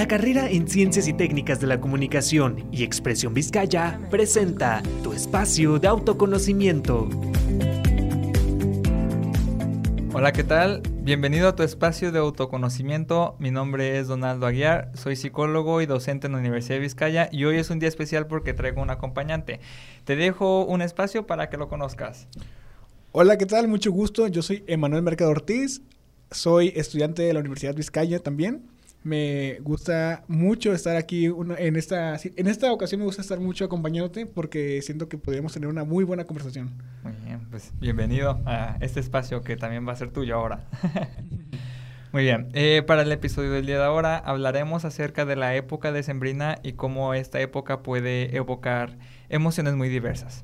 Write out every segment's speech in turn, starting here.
La carrera en Ciencias y Técnicas de la Comunicación y Expresión Vizcaya presenta tu espacio de autoconocimiento. Hola, ¿qué tal? Bienvenido a tu espacio de autoconocimiento. Mi nombre es Donaldo Aguiar, soy psicólogo y docente en la Universidad de Vizcaya y hoy es un día especial porque traigo un acompañante. Te dejo un espacio para que lo conozcas. Hola, ¿qué tal? Mucho gusto. Yo soy Emanuel Mercado Ortiz, soy estudiante de la Universidad de Vizcaya también. Me gusta mucho estar aquí en esta en esta ocasión me gusta estar mucho acompañándote porque siento que podríamos tener una muy buena conversación. Muy bien, pues bienvenido a este espacio que también va a ser tuyo ahora. Muy bien, eh, para el episodio del día de ahora hablaremos acerca de la época decembrina y cómo esta época puede evocar emociones muy diversas.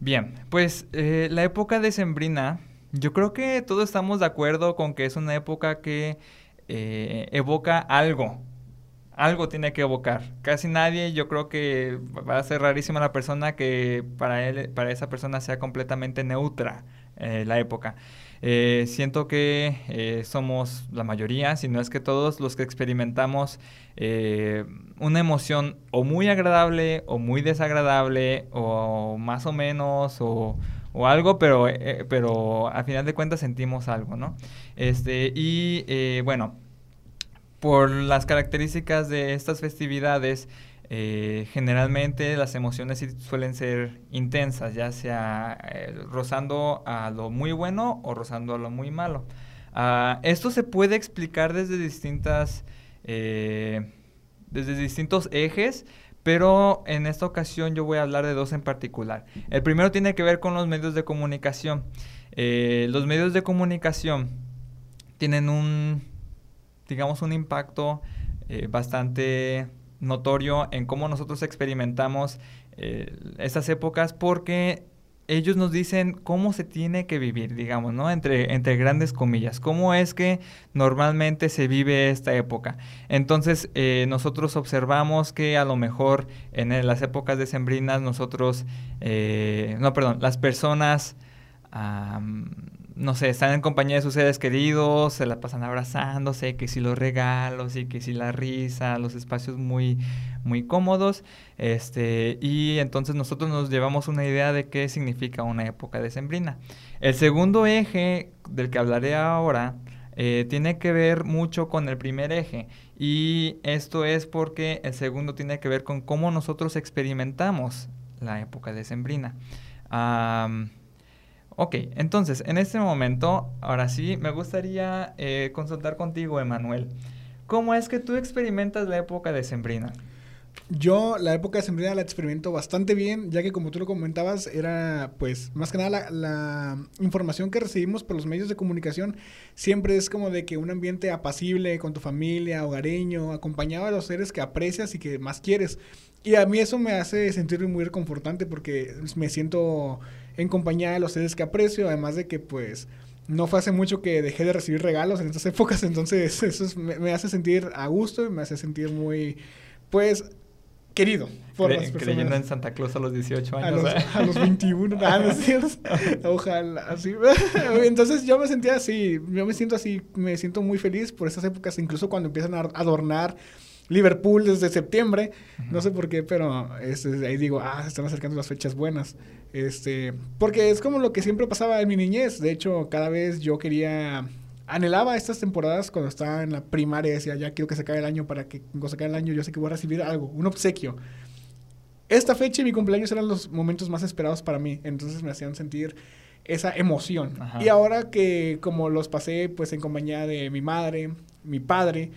Bien, pues eh, la época decembrina, yo creo que todos estamos de acuerdo con que es una época que eh, evoca algo. Algo tiene que evocar. Casi nadie, yo creo que va a ser rarísima la persona que para él, para esa persona sea completamente neutra eh, la época. Eh, siento que somos la mayoría, si no es que todos los que experimentamos una emoción o muy agradable o muy desagradable o más o menos o, o algo, pero, pero a final de cuentas sentimos algo, ¿no? Este, y bueno, por las características de estas festividades, eh, generalmente las emociones suelen ser intensas, ya sea eh, rozando a lo muy bueno o rozando a lo muy malo. Ah, esto se puede explicar desde distintas, eh, desde distintos ejes, pero en esta ocasión yo voy a hablar de dos en particular. El primero tiene que ver con los medios de comunicación. los medios de comunicación tienen un digamos, un impacto eh, bastante notorio en cómo nosotros experimentamos eh, estas épocas porque ellos nos dicen cómo se tiene que vivir, digamos, ¿no? Entre, entre grandes comillas, cómo es que normalmente se vive esta época. Entonces, eh, nosotros observamos que a lo mejor en las épocas decembrinas nosotros, no, perdón, las personas no sé, están en compañía de sus seres queridos, se la pasan abrazándose, que si los regalos y que si la risa, los espacios muy, muy cómodos, este, y entonces nosotros nos llevamos una idea de qué significa una época decembrina. El segundo eje del que hablaré ahora eh, tiene que ver mucho con el primer eje, y esto es porque el segundo tiene que ver con cómo nosotros experimentamos la época decembrina. Ok, entonces, en este momento, ahora sí, me gustaría eh, consultar contigo, Emanuel. ¿Cómo es que tú experimentas la época de Sembrina? Yo la época de Sembrina la experimento bastante bien, ya que como tú lo comentabas, era pues más que nada la, información que recibimos por los medios de comunicación siempre es como de que un ambiente apacible con tu familia, hogareño, acompañado de los seres que aprecias y que más quieres. Y a mí eso me hace sentirme muy reconfortante porque me siento en compañía de los seres que aprecio, además de que pues no fue hace mucho que dejé de recibir regalos en estas épocas, entonces eso me, hace sentir a gusto y me hace sentir muy, pues, querido por las personas. Creyendo en Santa Claus a los 18 años. A los, ¿eh? a los 21, nada, Ojalá, así. Entonces yo me sentía así, yo me siento así, me siento muy feliz por estas épocas, incluso cuando empiezan a adornar Liverpool desde septiembre. No sé por qué, pero este, ahí digo, ah, se están acercando las fechas buenas. Este, porque es como lo que siempre pasaba en mi niñez. De hecho, cada vez yo quería anhelaba estas temporadas cuando estaba en la primaria, decía, ya quiero que se acabe el año para que cuando se acabe el año yo sé que voy a recibir algo, un obsequio. Esta fecha y mi cumpleaños eran los momentos más esperados para mí, entonces me hacían sentir esa emoción. Y ahora que como los pasé pues en compañía de mi madre, mi padre,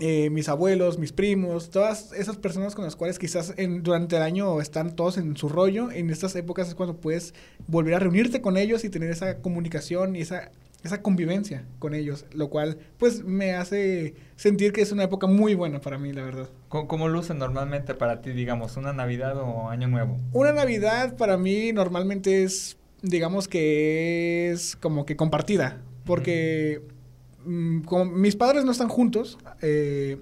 eh, mis abuelos, mis primos, todas esas personas con las cuales quizás en, durante el año están todos en su rollo, en estas épocas es cuando puedes volver a reunirte con ellos y tener esa comunicación y esa, esa convivencia con ellos, lo cual pues me hace sentir que es una época muy buena para mí, la verdad. ¿Cómo, cómo luce normalmente para ti, digamos, una Navidad o Año Nuevo? Una Navidad para mí normalmente es, digamos que es como que compartida, porque... Mm, como mis padres no están juntos, eh,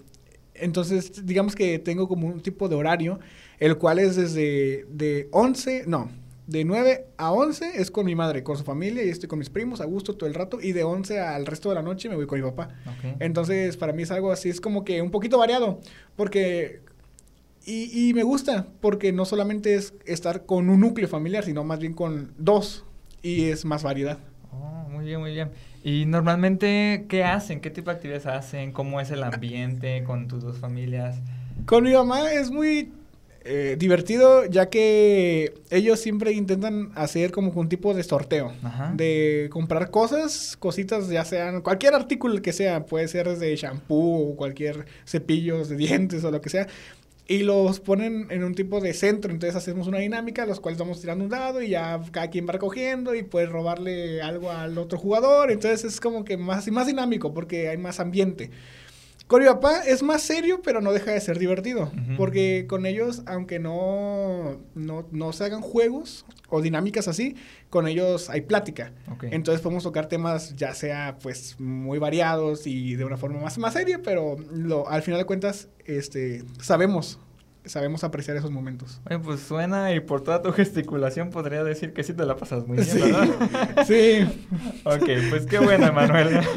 entonces digamos que tengo como un tipo de horario, el cual es desde de 11, no, de 9 a 11 es con mi madre, con su familia, y estoy con mis primos a gusto todo el rato. Y de 11 al resto de la noche me voy con mi papá. Entonces, para mí es algo así, es como que un poquito variado. Porque. Y, y me gusta, porque no solamente es estar con un núcleo familiar, sino más bien con dos. Y es más variedad. Oh, muy bien, muy bien. Y normalmente, ¿qué hacen? ¿Qué tipo de actividades hacen? ¿Cómo es el ambiente con tus dos familias? Con mi mamá es muy eh, divertido, ya que ellos siempre intentan hacer como un tipo de sorteo. Ajá. De comprar cosas, cositas, ya sean cualquier artículo que sea, puede ser desde shampoo o cualquier cepillos de dientes o lo que sea. Y los ponen en un tipo de centro, entonces hacemos una dinámica, los cuales vamos tirando un dado y ya cada quien va recogiendo y puedes robarle algo al otro jugador, entonces es como que más, más dinámico porque hay más ambiente. Con mi papá es más serio, pero no deja de ser divertido. Porque con ellos, aunque no, no, no se hagan juegos o dinámicas así, con ellos hay plática. Entonces podemos tocar temas ya sea pues muy variados y de una forma más, más seria, pero lo, al final de cuentas este, sabemos, sabemos apreciar esos momentos. Oye, pues suena y por toda tu gesticulación podría decir que sí te la pasas muy bien, Sí. ¿verdad? Sí, Ok, pues qué bueno, Emanuel.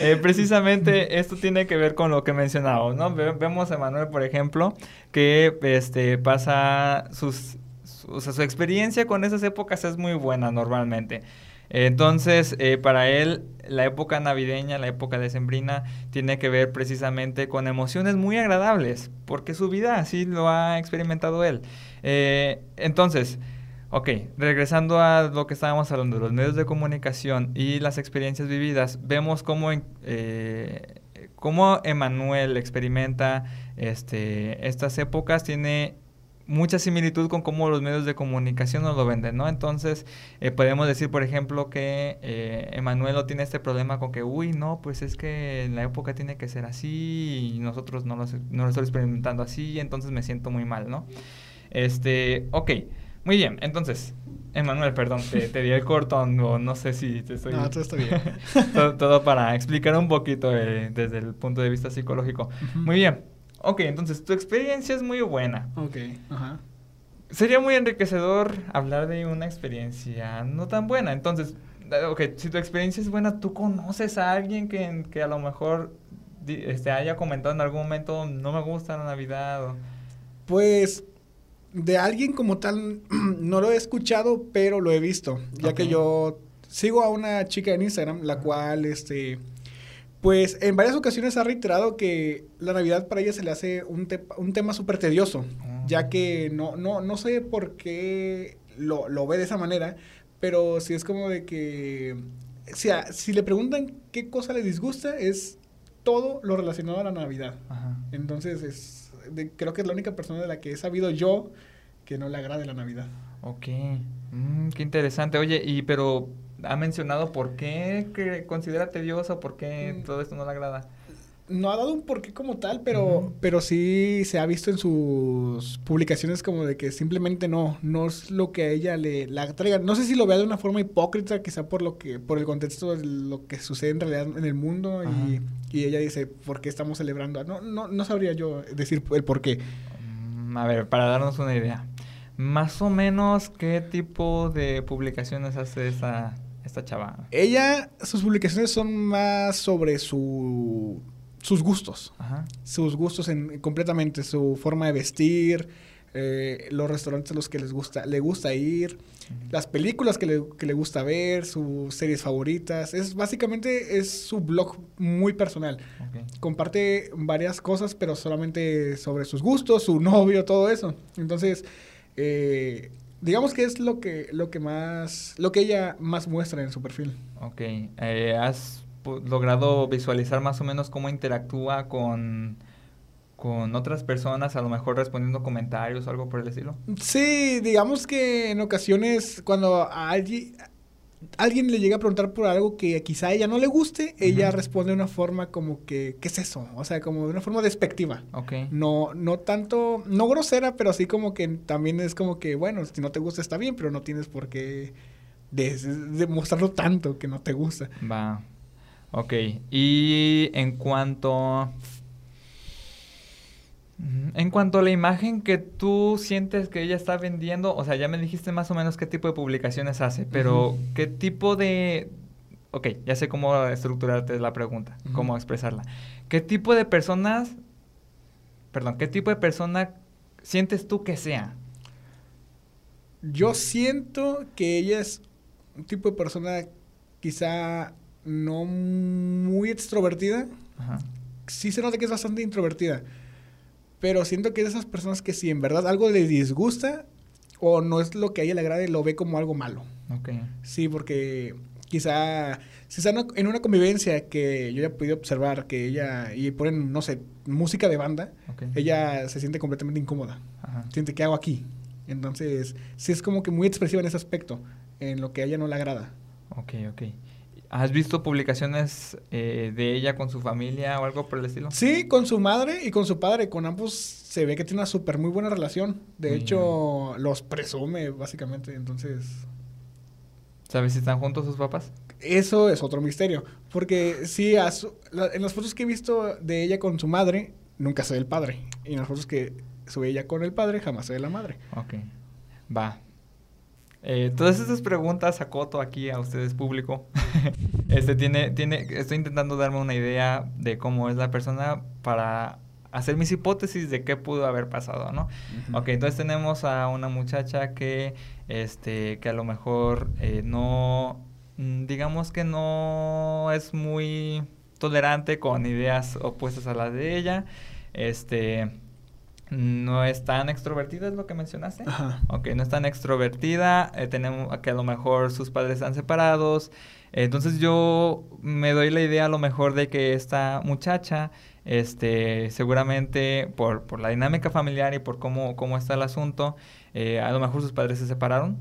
Eh, precisamente esto tiene que ver con lo que mencionamos, ¿no? Ve- vemos a Emanuel, por ejemplo, que este, pasa sus, su, o sea, su experiencia con esas épocas es muy buena normalmente. Entonces, eh, para él, la época navideña, la época decembrina, tiene que ver precisamente con emociones muy agradables, porque su vida así lo ha experimentado él. Eh, entonces, Ok, regresando a lo que estábamos hablando, los medios de comunicación y las experiencias vividas, vemos cómo, eh, cómo Emanuel experimenta este, estas épocas, tiene mucha similitud con cómo los medios de comunicación nos lo venden, ¿no? Entonces, eh, podemos decir, por ejemplo, que eh, Emanuel no tiene este problema con que, uy, no, pues es que en la época tiene que ser así y nosotros no lo, no lo estoy experimentando así, entonces me siento muy mal, ¿no? Este, ok, muy bien, entonces, Emanuel, perdón, te, te di el cortón, o no sé si te estoy... No, todo está bien. todo, todo para explicar un poquito eh, desde el punto de vista psicológico. Muy bien, ok, entonces tu experiencia es muy buena. ok, ajá. Sería muy enriquecedor hablar de una experiencia no tan buena. Entonces, ok, si tu experiencia es buena, ¿tú conoces a alguien que, que a lo mejor este, haya comentado en algún momento, no me gusta la Navidad? o- Pues de alguien como tal no lo he escuchado, pero lo he visto, ya que yo sigo a una chica en Instagram, la cual, este, pues en varias ocasiones ha reiterado que la Navidad para ella se le hace un, te- un tema súper tedioso, Oh. ya que no, no, no sé por qué lo, lo ve de esa manera, pero sí es como de que, si, a- si le preguntan qué cosa le disgusta, es todo lo relacionado a la Navidad. Ajá. Entonces, es, de- creo que es la única persona de la que he sabido yo que no le agrade la Navidad. Ok, Mm, qué interesante. Oye, y pero ha mencionado por qué considera tedioso, por qué Mm. todo esto no le agrada. No ha dado un porqué como tal, pero, pero sí se ha visto en sus publicaciones como de que simplemente no, no es lo que a ella le la traiga. No sé si lo vea de una forma hipócrita, quizá por lo que, por el contexto de lo que sucede en realidad en el mundo y, y ella dice, ¿por qué estamos celebrando? No, no, no sabría yo decir el por qué. Mm, A ver, para darnos una idea, más o menos qué tipo de publicaciones hace esta, esta chava. Ella, sus publicaciones son más sobre su, sus gustos. Ajá. sus gustos en, completamente, su forma de vestir, eh, los restaurantes a los que les gusta, le gusta ir, las películas que le, que le gusta ver, sus series favoritas. Es básicamente es su blog muy personal. Comparte varias cosas, pero solamente sobre sus gustos, su novio, todo eso. Entonces, eh, digamos que es lo que, lo que más, lo que ella más muestra en su perfil. Ok. Eh, ¿Has logrado visualizar más o menos cómo interactúa con, con otras personas, a lo mejor respondiendo comentarios o algo por el estilo? Sí, digamos que en ocasiones cuando a alguien, alguien le llega a preguntar por algo que quizá a ella no le guste, ella responde de una forma como que, ¿qué es eso? O sea, como de una forma despectiva. Ok. No, no tanto, no grosera, pero así como que también es como que, bueno, si no te gusta está bien, pero no tienes por qué demostrarlo tanto que no te gusta. Va. Ok. Y en cuanto... En cuanto a la imagen que tú sientes que ella está vendiendo, o sea, ya me dijiste más o menos qué tipo de publicaciones hace, pero ¿qué tipo de... Ok, ya sé cómo estructurarte la pregunta, cómo expresarla. ¿Qué tipo de personas, perdón, qué tipo de persona sientes tú que sea? Yo siento que ella es un tipo de persona quizá no muy extrovertida. Ajá. Sí se nota que es bastante introvertida. Pero siento que es de esas personas que si en verdad algo le disgusta o no es lo que a ella le agrade, lo ve como algo malo. Ok. Sí, porque quizá si están en una convivencia que yo ya he podido observar que ella y ponen, no sé, música de banda, ella se siente completamente incómoda. Ajá. Siente, ¿qué hago aquí? Entonces, sí es como que muy expresiva en ese aspecto, en lo que a ella no le agrada. Ok, ok. ¿Has visto publicaciones eh, de ella con su familia o algo por el estilo? Sí, con su madre y con su padre. Con ambos se ve que tiene una súper muy buena relación. De hecho, los presume, básicamente. Entonces... ¿Sabes si están juntos sus papás? Eso es otro misterio. Porque sí, en las fotos que he visto de ella con su madre, nunca se ve el padre. Y en las fotos que sube ella con el padre, jamás se ve la madre. Ok. Va. Eh, todas estas preguntas acoto aquí a ustedes público. este tiene, tiene, estoy intentando darme una idea de cómo es la persona para hacer mis hipótesis de qué pudo haber pasado, ¿no? Ok, entonces tenemos a una muchacha que, este, que a lo mejor eh, no, mm, digamos que no es muy tolerante con ideas opuestas a las de ella, este, no es tan extrovertida, es lo que mencionaste. Ajá. Ok, no es tan extrovertida, eh, tenemos que a lo mejor sus padres están separados. Entonces yo me doy la idea a lo mejor de que esta muchacha, este, seguramente por, por la dinámica familiar y por cómo, cómo está el asunto, eh, a lo mejor sus padres se separaron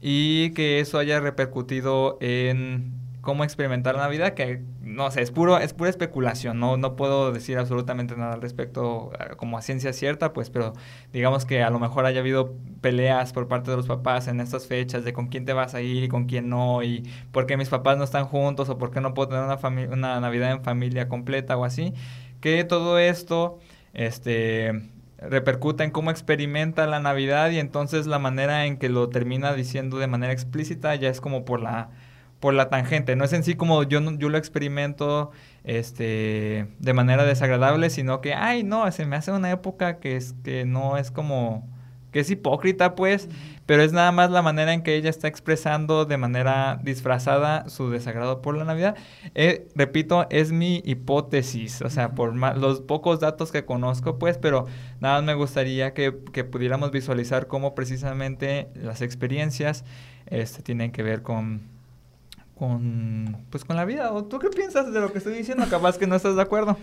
y que eso haya repercutido en cómo experimentar la Navidad, que no sé, es puro, es pura especulación, no, no puedo decir absolutamente nada al respecto eh, como a ciencia cierta, pues, pero digamos que a lo mejor haya habido peleas por parte de los papás en estas fechas de con quién te vas a ir y con quién no, y por qué mis papás no están juntos, o por qué no puedo tener una, una Navidad en familia completa o así, que todo esto, este repercuta en cómo experimenta la Navidad y entonces la manera en que lo termina diciendo de manera explícita ya es como por la por la tangente. No es en sí como yo, yo lo experimento este, de manera desagradable, sino que, ay, no, se me hace una época que, es, que no es como, que es hipócrita, pues, pero es nada más la manera en que ella está expresando de manera disfrazada su desagrado por la Navidad. Eh, repito, es mi hipótesis, o sea, por los pocos datos que conozco, pues, pero nada más me gustaría que, que pudiéramos visualizar cómo precisamente las experiencias este, tienen que ver con con pues con la vida. ¿O tú qué piensas de lo que estoy diciendo? Capaz que no estás de acuerdo.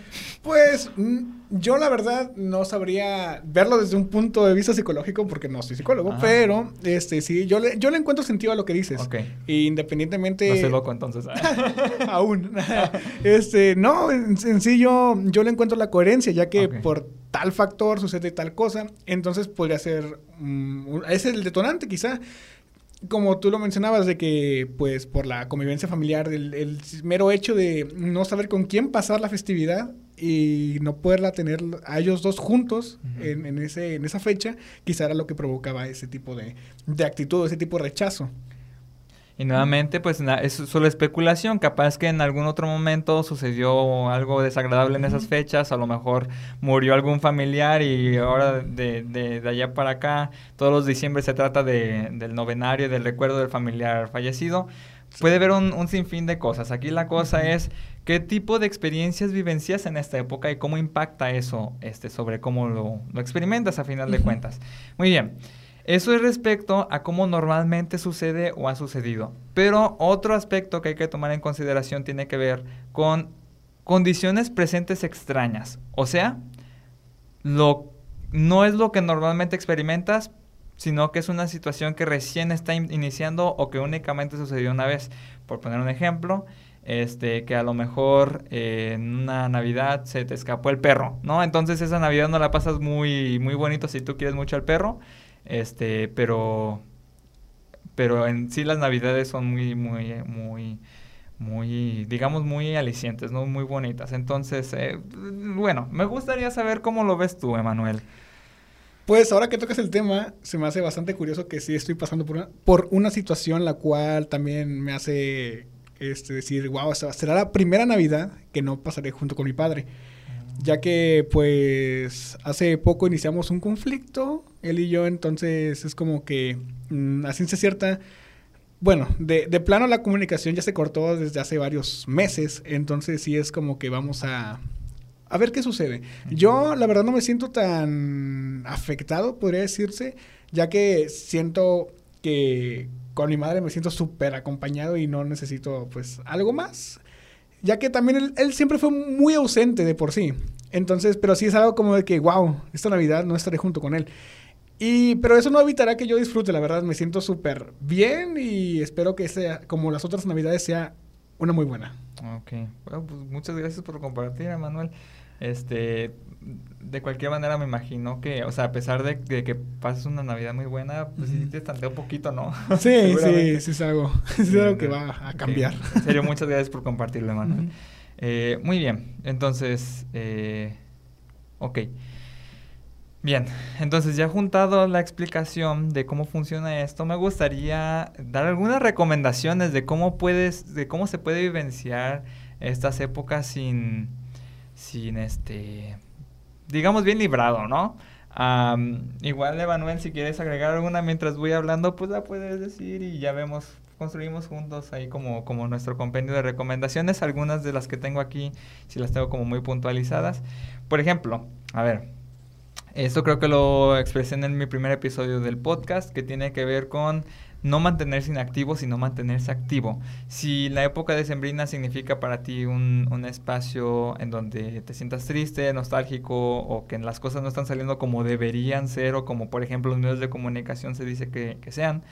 Pues mm, yo la verdad no sabría verlo desde un punto de vista psicológico porque no soy psicólogo, pero este sí, yo le, yo le encuentro sentido a lo que dices. Ok. independientemente... No loco entonces. Aún. este, no, en, sí yo, yo le encuentro la coherencia, ya que por tal factor sucede tal cosa, entonces podría ser... Mm, ese es el detonante quizá como tú lo mencionabas, de que, pues, por la convivencia familiar, el, mero hecho de no saber con quién pasar la festividad y no poderla tener a ellos dos juntos en, ese, en esa fecha, quizá era lo que provocaba ese tipo de, de actitud, ese tipo de rechazo. Y nuevamente, pues es solo especulación. Capaz que en algún otro momento sucedió algo desagradable en esas fechas. A lo mejor murió algún familiar y ahora de, de, allá para acá, todos los diciembre se trata de, del novenario, del recuerdo del familiar fallecido. Puede haber un, sinfín de cosas. Aquí la cosa es qué tipo de experiencias vivencias en esta época y cómo impacta eso este, sobre cómo lo, lo experimentas a final de cuentas. Muy bien. Eso es respecto a cómo normalmente sucede o ha sucedido. Pero otro aspecto que hay que tomar en consideración tiene que ver con condiciones presentes extrañas. O sea, lo, no es lo que normalmente experimentas, sino que es una situación que recién está iniciando o que únicamente sucedió una vez. Por poner un ejemplo, este, que a lo mejor eh, en una Navidad se te escapó el perro, ¿no? Entonces esa Navidad no la pasas muy, muy bonito si tú quieres mucho al perro este, pero pero en sí las navidades son muy muy muy muy, digamos, muy alicientes, ¿no? Muy bonitas. Entonces, eh, bueno, me gustaría saber cómo lo ves tú, Emanuel. Pues ahora que tocas el tema, se me hace bastante curioso que sí estoy pasando por una, por una situación la cual también me hace este, decir, wow, será la primera Navidad que no pasaré junto con mi padre. Ya que pues hace poco iniciamos un conflicto, él y yo, entonces es como que mm, a ciencia cierta, bueno, de, de plano la comunicación ya se cortó desde hace varios meses, entonces sí es como que vamos a, a ver qué sucede. Yo, la verdad, no me siento tan afectado, podría decirse, ya que siento que con mi madre me siento súper acompañado y no necesito, pues, algo más. Ya que también él, siempre fue muy ausente de por sí. Entonces, pero sí es algo como de que, wow, esta Navidad no estaré junto con él. Y, pero eso no evitará que yo disfrute, la verdad, me siento súper bien y espero que sea, como las otras Navidades, sea una muy buena. Ok, bueno, pues muchas gracias por compartir, Manuel. Este, de cualquier manera me imagino que, o sea, a pesar de, que pases una Navidad muy buena, pues sí te estantea un poquito, ¿no? Sí, sí, sí es algo, es algo que va a cambiar. En serio, muchas gracias por compartirlo, Emanuel. Eh, muy bien, entonces, eh, ok. Bien, entonces ya juntado la explicación de cómo funciona esto, me gustaría dar algunas recomendaciones de cómo puedes, de cómo se puede vivenciar estas épocas sin sin este, digamos bien librado, ¿no? igual, Emanuel, si quieres agregar alguna mientras voy hablando, pues la puedes decir y ya vemos, construimos juntos ahí como, como nuestro compendio de recomendaciones. Algunas de las que tengo aquí, si las tengo como muy puntualizadas. Por ejemplo, a ver, esto creo que lo expresé en mi primer episodio del podcast, que tiene que ver con no mantenerse inactivo, sino mantenerse activo. Si la época de Sembrina significa para ti un, un, espacio en donde te sientas triste, nostálgico o que las cosas no están saliendo como deberían ser o como por ejemplo los medios de comunicación se dice que, que sean,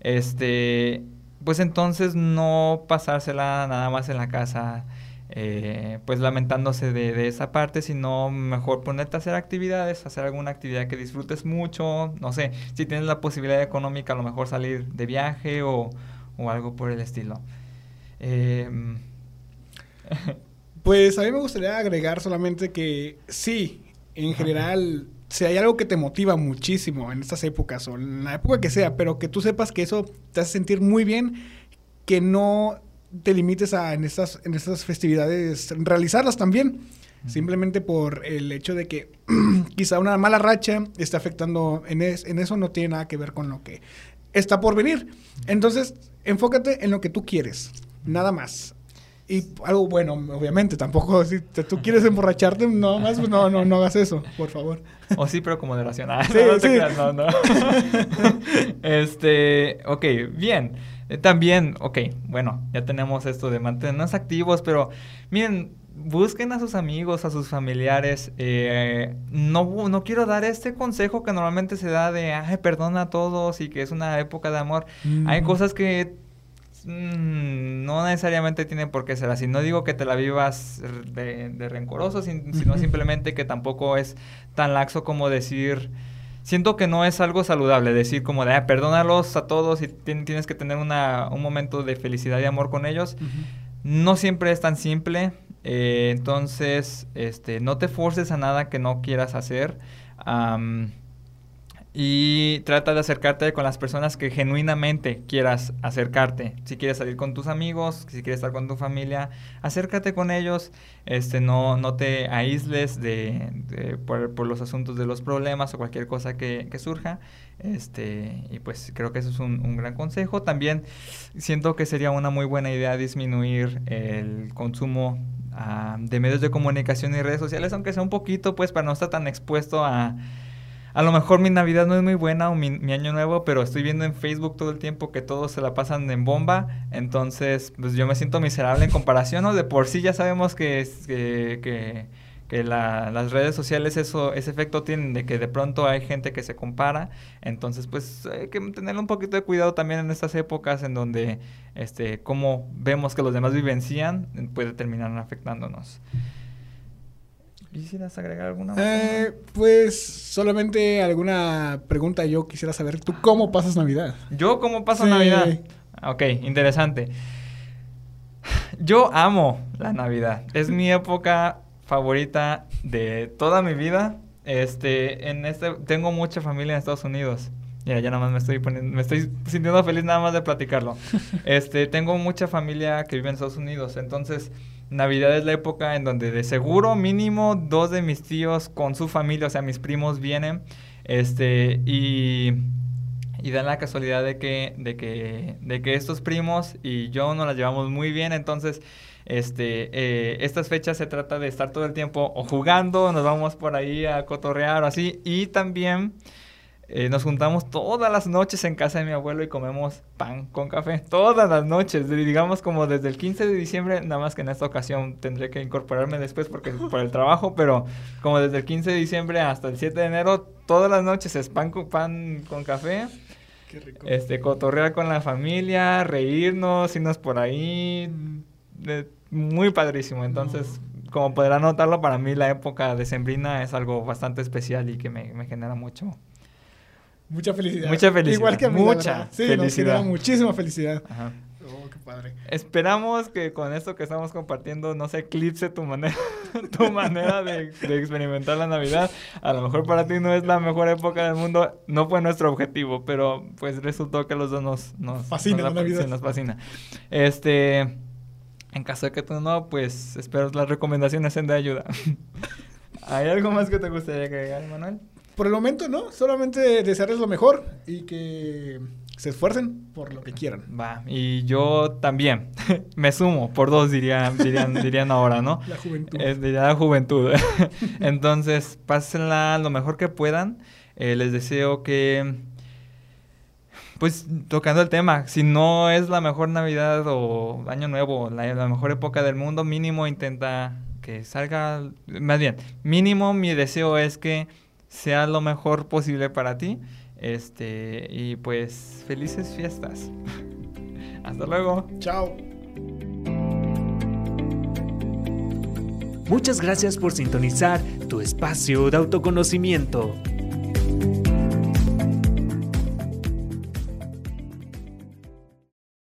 este, pues entonces no pasársela nada más en la casa eh, pues lamentándose de, esa parte, sino mejor ponerte a hacer actividades, hacer alguna actividad que disfrutes mucho, no sé, si tienes la posibilidad económica, a lo mejor salir de viaje o, algo por el estilo. Em, pues a mí me gustaría agregar solamente que sí, en general, si hay algo que te motiva muchísimo en estas épocas o en la época que sea, pero que tú sepas que eso te hace sentir muy bien, que no te limites a en estas, en estas festividades realizarlas también. Simplemente por el hecho de que quizá una mala racha está afectando en, en eso, no tiene nada que ver con lo que está por venir. Entonces, enfócate en lo que tú quieres, nada más. Y algo bueno, obviamente, tampoco si tú quieres emborracharte, no más, pues no, no, no hagas eso, por favor. O sí, pero como de racional. no, no, no. este, ok, bien. Eh, también, ok, bueno, ya tenemos esto de mantenernos activos, pero miren, busquen a sus amigos, a sus familiares. Eh, no, no quiero dar este consejo que normalmente se da de, ay, perdona a todos y que es una época de amor. Hay cosas que mm, no necesariamente tienen por qué ser así. No digo que te la vivas de, de rencoroso, sino simplemente que tampoco es tan laxo como decir siento que no es algo saludable decir como de, ah, perdónalos a todos y tienes que tener una, un momento de felicidad y amor con ellos. No siempre es tan simple, eh, entonces este, no te forces a nada que no quieras hacer. Y trata de acercarte con las personas que genuinamente quieras acercarte. Si quieres salir con tus amigos, si quieres estar con tu familia, acércate con ellos. Este, no, no te aísles de, por, los asuntos de los problemas o cualquier cosa que, surja. Este, y pues creo que eso es un, gran consejo. También siento que sería una muy buena idea disminuir el consumo ah, de medios de comunicación y redes sociales, aunque sea un poquito, pues para no estar tan expuesto a a lo mejor mi Navidad no es muy buena o mi, Año Nuevo, pero estoy viendo en Facebook todo el tiempo que todos se la pasan en bomba, entonces pues yo me siento miserable en comparación, ¿no? De por sí ya sabemos que, que, las redes sociales eso, ese efecto tienen de que de pronto hay gente que se compara, entonces pues hay que tener un poquito de cuidado también en estas épocas en donde este, como vemos que los demás vivencian puede terminar afectándonos. ¿Quisieras agregar alguna? Eh, pues solamente alguna pregunta yo quisiera saber. ¿Tú cómo pasas Navidad? ¿Yo cómo paso Navidad? Ok, interesante. Yo amo la Navidad. Es mi época favorita de toda mi vida. Este, en este, tengo mucha familia en Estados Unidos. Ya, ya nada más me estoy poniendo, me estoy sintiendo feliz nada más de platicarlo. Este, tengo mucha familia que vive en Estados Unidos, entonces Navidad es la época en donde de seguro mínimo dos de mis tíos con su familia, o sea, mis primos vienen, este, y, y da la casualidad de que, de que, de que estos primos y yo nos las llevamos muy bien, entonces, este, eh, estas fechas se trata de estar todo el tiempo o jugando, nos vamos por ahí a cotorrear o así, y también eh, nos juntamos todas las noches en casa de mi abuelo y comemos pan con café. Todas las noches, digamos como desde el 15 de diciembre, nada más que en esta ocasión tendré que incorporarme después porque por el trabajo, pero como desde el 15 de diciembre hasta el 7 de enero, todas las noches es pan con, pan con café. Qué rico. Este, cotorrear con la familia, reírnos, irnos por ahí. muy padrísimo. Entonces, como podrán notarlo, para mí la época de Sembrina es algo bastante especial y que me, me genera mucho, Mucha felicidad. Mucha felicidad. Igual que a mí, Mucha sí, felicidad. muchísima felicidad. Ajá. Oh, qué padre. Esperamos que con esto que estamos compartiendo no se eclipse tu manera, tu manera de, experimentar la Navidad. A lo mejor para ti no es la mejor época del mundo, no fue nuestro objetivo, pero pues resultó que los dos nos, nos fascina la Navidad. nos fascina. Este, en caso de que tú no, pues espero las recomendaciones sean de ayuda. ¿Hay algo más que te gustaría agregar, Manuel? Por el momento, no. Solamente desearles lo mejor y que se esfuercen por lo que quieran. Va, y yo también. Me sumo, por dos dirían, dirían, dirían ahora, ¿no? La juventud. Es, la juventud. Entonces, pásenla lo mejor que puedan. Eh, les deseo que, pues, tocando el tema, si no es la mejor Navidad o Año Nuevo, la, la mejor época del mundo, mínimo intenta que salga, más bien, mínimo mi deseo es que sea lo mejor posible para ti. Este, y pues felices fiestas. Hasta luego. Chao. Muchas gracias por sintonizar tu espacio de autoconocimiento.